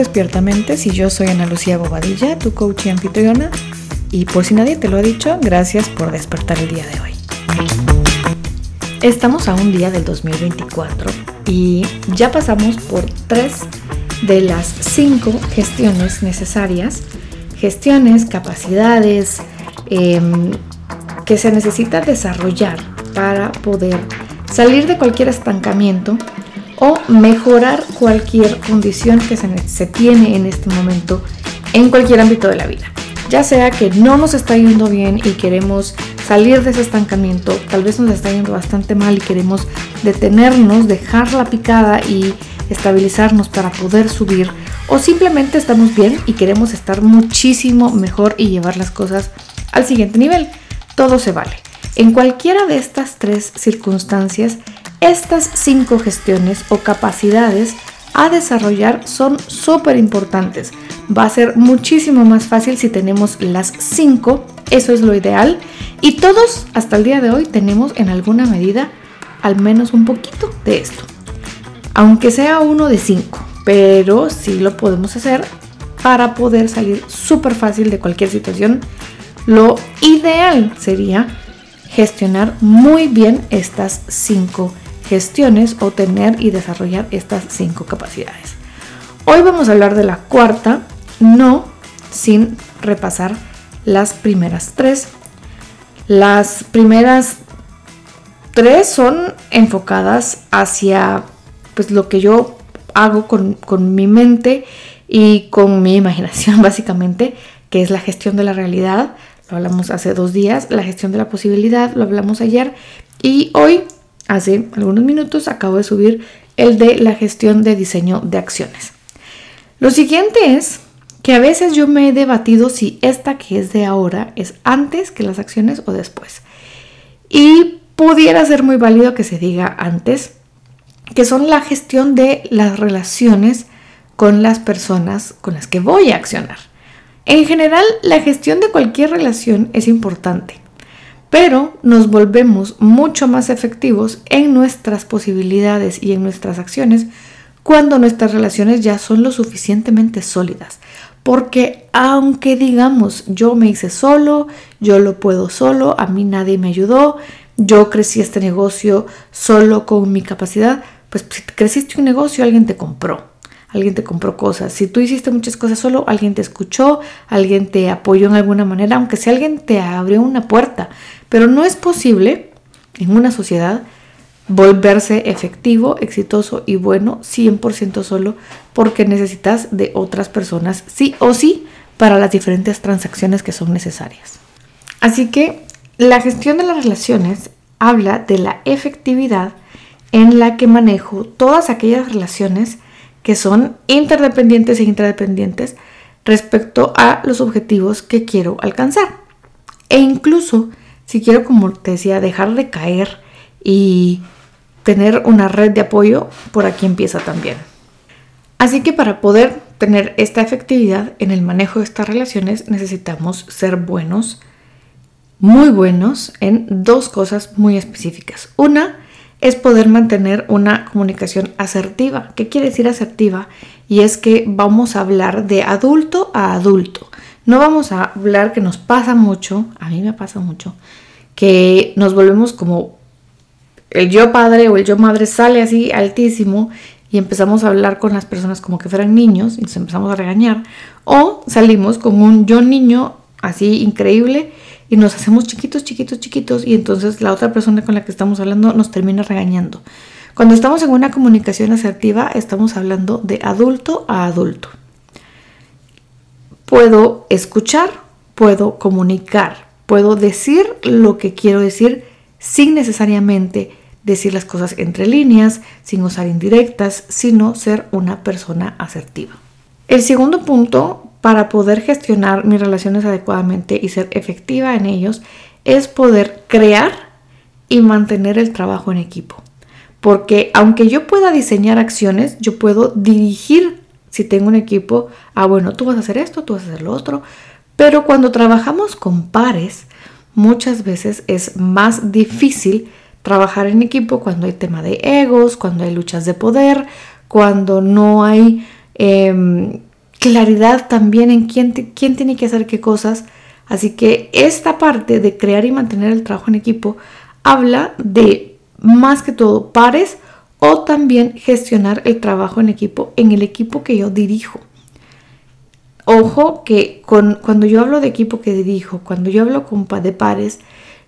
Despiertamente si yo soy Ana Lucía Bobadilla, tu coach y anfitriona. Y por si nadie te lo ha dicho, gracias por despertar el día de hoy. Estamos a un día del 2024 y ya pasamos por tres de las cinco gestiones necesarias, gestiones, capacidades em, que se necesita desarrollar para poder salir de cualquier estancamiento o mejorar cualquier condición que se, tiene en este momento en cualquier ámbito de la vida. Ya sea que no nos está yendo bien y queremos salir de ese estancamiento, tal vez nos está yendo bastante mal y queremos detenernos, dejar la picada y estabilizarnos para poder subir, o simplemente estamos bien y queremos estar muchísimo mejor y llevar las cosas al siguiente nivel. Todo se vale. En cualquiera de estas tres circunstancias estas cinco gestiones o capacidades a desarrollar son súper importantes. Va a ser muchísimo más fácil si tenemos las cinco, eso es lo ideal. Y todos hasta el día de hoy tenemos en alguna medida al menos un poquito de esto. Aunque sea uno de cinco, pero sí lo podemos hacer para poder salir súper fácil de cualquier situación. Lo ideal sería gestionar muy bien estas cinco gestiones o tener y desarrollar estas cinco capacidades. Hoy vamos a hablar de la cuarta, no sin repasar las primeras tres. Las primeras tres son enfocadas hacia pues lo que yo hago con, con mi mente y con mi imaginación básicamente, que es la gestión de la realidad. Lo hablamos hace dos días, la gestión de la posibilidad, lo hablamos ayer y hoy hace algunos minutos acabo de subir el de la gestión de diseño de acciones. Lo siguiente es que a veces yo me he debatido si esta que es de ahora es antes que las acciones o después. Y pudiera ser muy válido que se diga antes, que son la gestión de las relaciones con las personas con las que voy a accionar. En general, la gestión de cualquier relación es importante pero nos volvemos mucho más efectivos en nuestras posibilidades y en nuestras acciones cuando nuestras relaciones ya son lo suficientemente sólidas. Porque aunque digamos yo me hice solo, yo lo puedo solo, a mí nadie me ayudó, yo crecí este negocio solo con mi capacidad, pues si creciste un negocio alguien te compró, alguien te compró cosas. Si tú hiciste muchas cosas solo, alguien te escuchó, alguien te apoyó en alguna manera, aunque sea alguien te abrió una puerta. Pero no es posible en una sociedad volverse efectivo, exitoso y bueno 100% solo porque necesitas de otras personas sí o sí para las diferentes transacciones que son necesarias. Así que la gestión de las relaciones habla de la efectividad en la que manejo todas aquellas relaciones que son interdependientes e intradependientes respecto a los objetivos que quiero alcanzar. E incluso si quiero, como te decía, dejar de caer y tener una red de apoyo, por aquí empieza también. Así que para poder tener esta efectividad en el manejo de estas relaciones necesitamos ser buenos, muy buenos en dos cosas muy específicas. Una es poder mantener una comunicación asertiva. ¿Qué quiere decir asertiva? Y es que vamos a hablar de adulto a adulto. No vamos a hablar que nos pasa mucho, a mí me pasa mucho, que nos volvemos como el yo padre o el yo madre sale así altísimo y empezamos a hablar con las personas como que fueran niños y nos empezamos a regañar. O salimos con un yo niño así increíble y nos hacemos chiquitos, chiquitos, chiquitos y entonces la otra persona con la que estamos hablando nos termina regañando. Cuando estamos en una comunicación asertiva estamos hablando de adulto a adulto puedo escuchar, puedo comunicar, puedo decir lo que quiero decir sin necesariamente decir las cosas entre líneas, sin usar indirectas, sino ser una persona asertiva. El segundo punto para poder gestionar mis relaciones adecuadamente y ser efectiva en ellos es poder crear y mantener el trabajo en equipo. Porque aunque yo pueda diseñar acciones, yo puedo dirigir si tengo un equipo, ah, bueno, tú vas a hacer esto, tú vas a hacer lo otro. Pero cuando trabajamos con pares, muchas veces es más difícil trabajar en equipo cuando hay tema de egos, cuando hay luchas de poder, cuando no hay em, claridad también en quién, tiene que hacer qué cosas. Así que esta parte de crear y mantener el trabajo en equipo habla de más que todo pares o también gestionar el trabajo en equipo en el equipo que yo dirijo. Ojo que con, cuando yo hablo de equipo que dirijo, cuando yo hablo con, de pares,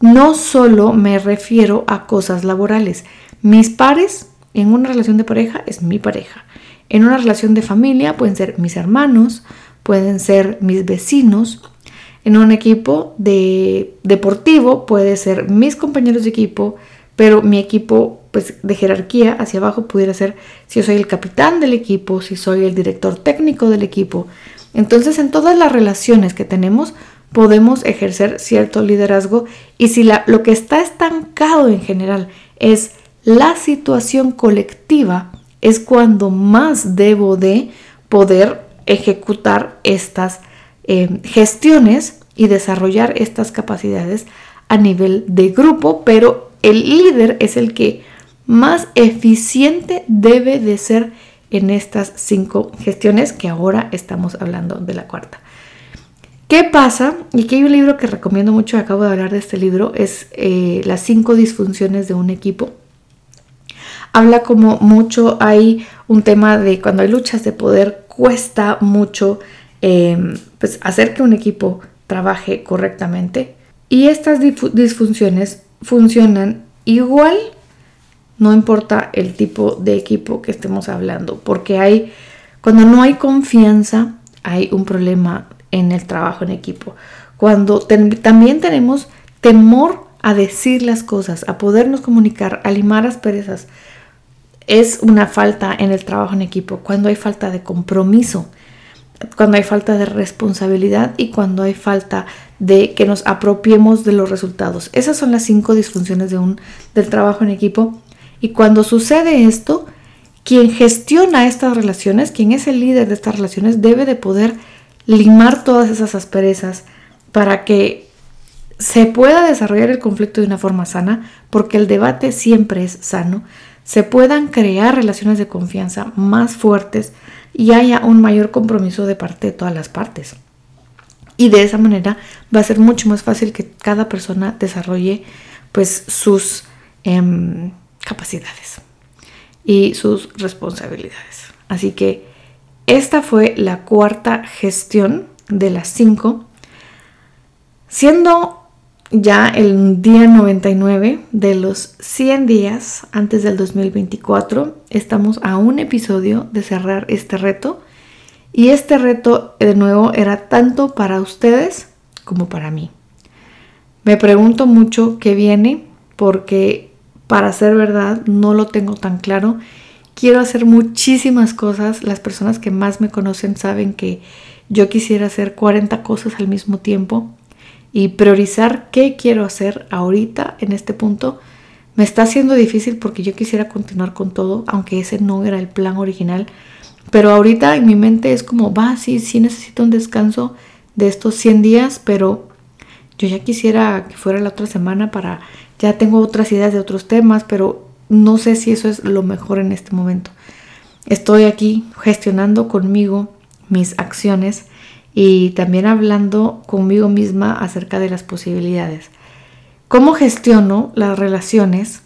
no solo me refiero a cosas laborales. Mis pares en una relación de pareja es mi pareja. En una relación de familia pueden ser mis hermanos, pueden ser mis vecinos. En un equipo de deportivo puede ser mis compañeros de equipo, pero mi equipo pues de jerarquía hacia abajo pudiera ser si yo soy el capitán del equipo, si soy el director técnico del equipo. Entonces en todas las relaciones que tenemos podemos ejercer cierto liderazgo y si lo que está estancado en general es la situación colectiva, es cuando más debo de poder ejecutar estas eh, gestiones y desarrollar estas capacidades a nivel de grupo, pero el líder es el que más eficiente debe de ser en estas cinco gestiones que ahora estamos hablando de la cuarta. ¿Qué pasa? Y que hay un libro que recomiendo mucho, acabo de hablar de este libro, es eh, Las cinco disfunciones de un equipo. Habla como mucho, hay un tema de cuando hay luchas de poder, cuesta mucho em, pues hacer que un equipo trabaje correctamente. Y estas disfunciones funcionan igual no importa el tipo de equipo que estemos hablando, porque hay, cuando no hay confianza, hay un problema en el trabajo en equipo. Cuando también tenemos temor a decir las cosas, a podernos comunicar, a limar las perezas, es una falta en el trabajo en equipo. Cuando hay falta de compromiso, cuando hay falta de responsabilidad y cuando hay falta de que nos apropiemos de los resultados. Esas son las cinco disfunciones de un, del trabajo en equipo y cuando sucede esto, quien gestiona estas relaciones, quien es el líder de estas relaciones, debe de poder limar todas esas asperezas para que se pueda desarrollar el conflicto de una forma sana, porque el debate siempre es sano, se puedan crear relaciones de confianza más fuertes y haya un mayor compromiso de parte de todas las partes. Y de esa manera va a ser mucho más fácil que cada persona desarrolle pues sus... Em, capacidades y sus responsabilidades. Así que esta fue la cuarta gestión de las cinco, siendo ya el día 99 de los 100 días antes del 2024. Estamos a un episodio de cerrar este reto y este reto de nuevo era tanto para ustedes como para mí. Me pregunto mucho qué viene porque para ser verdad, no lo tengo tan claro. Quiero hacer muchísimas cosas. Las personas que más me conocen saben que yo quisiera hacer 40 cosas al mismo tiempo y priorizar qué quiero hacer ahorita en este punto me está haciendo difícil porque yo quisiera continuar con todo, aunque ese no era el plan original. Pero ahorita en mi mente es como, va, sí, sí necesito un descanso de estos 100 días, pero yo ya quisiera que fuera la otra semana para ya tengo otras ideas de otros temas, pero no sé si eso es lo mejor en este momento. Estoy aquí gestionando conmigo mis acciones y también hablando conmigo misma acerca de las posibilidades. ¿Cómo gestiono las relaciones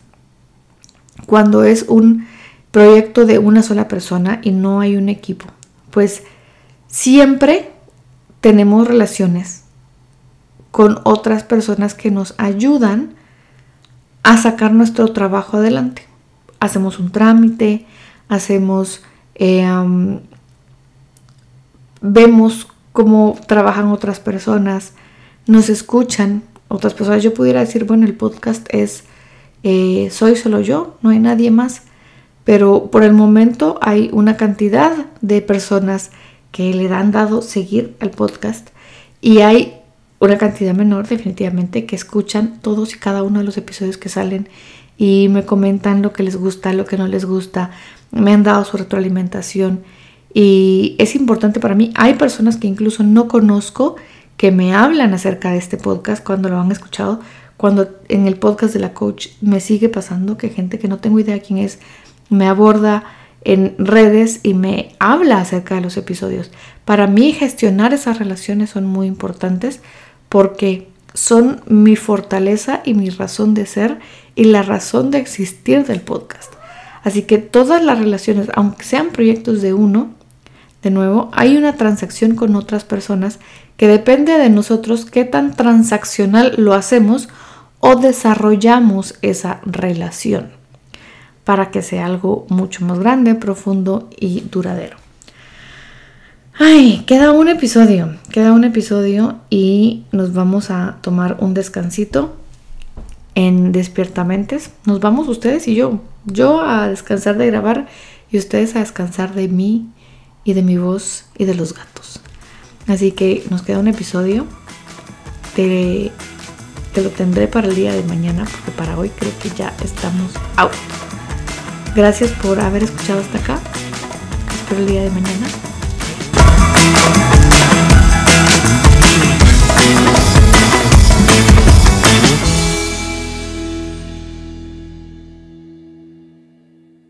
cuando es un proyecto de una sola persona y no hay un equipo? Pues siempre tenemos relaciones con otras personas que nos ayudan a sacar nuestro trabajo adelante. Hacemos un trámite, hacemos, eh, vemos cómo trabajan otras personas, nos escuchan otras personas. Yo pudiera decir, bueno, el podcast es, eh, soy solo yo, no hay nadie más, pero por el momento hay una cantidad de personas que le han dado seguir al podcast y hay una cantidad menor definitivamente que escuchan todos y cada uno de los episodios que salen y me comentan lo que les gusta, lo que no les gusta, me han dado su retroalimentación y es importante para mí. Hay personas que incluso no conozco que me hablan acerca de este podcast cuando lo han escuchado, cuando en el podcast de la coach me sigue pasando que gente que no tengo idea quién es me aborda en redes y me habla acerca de los episodios. Para mí gestionar esas relaciones son muy importantes porque son mi fortaleza y mi razón de ser y la razón de existir del podcast. Así que todas las relaciones, aunque sean proyectos de uno, de nuevo, hay una transacción con otras personas que depende de nosotros qué tan transaccional lo hacemos o desarrollamos esa relación para que sea algo mucho más grande, profundo y duradero. Ay, queda un episodio, queda un episodio y nos vamos a tomar un descansito en Despiertamentes. Nos vamos ustedes y yo. Yo a descansar de grabar y ustedes a descansar de mí y de mi voz y de los gatos. Así que nos queda un episodio. Te, lo tendré para el día de mañana porque para hoy creo que ya estamos out. Gracias por haber escuchado hasta acá. Espero el día de mañana.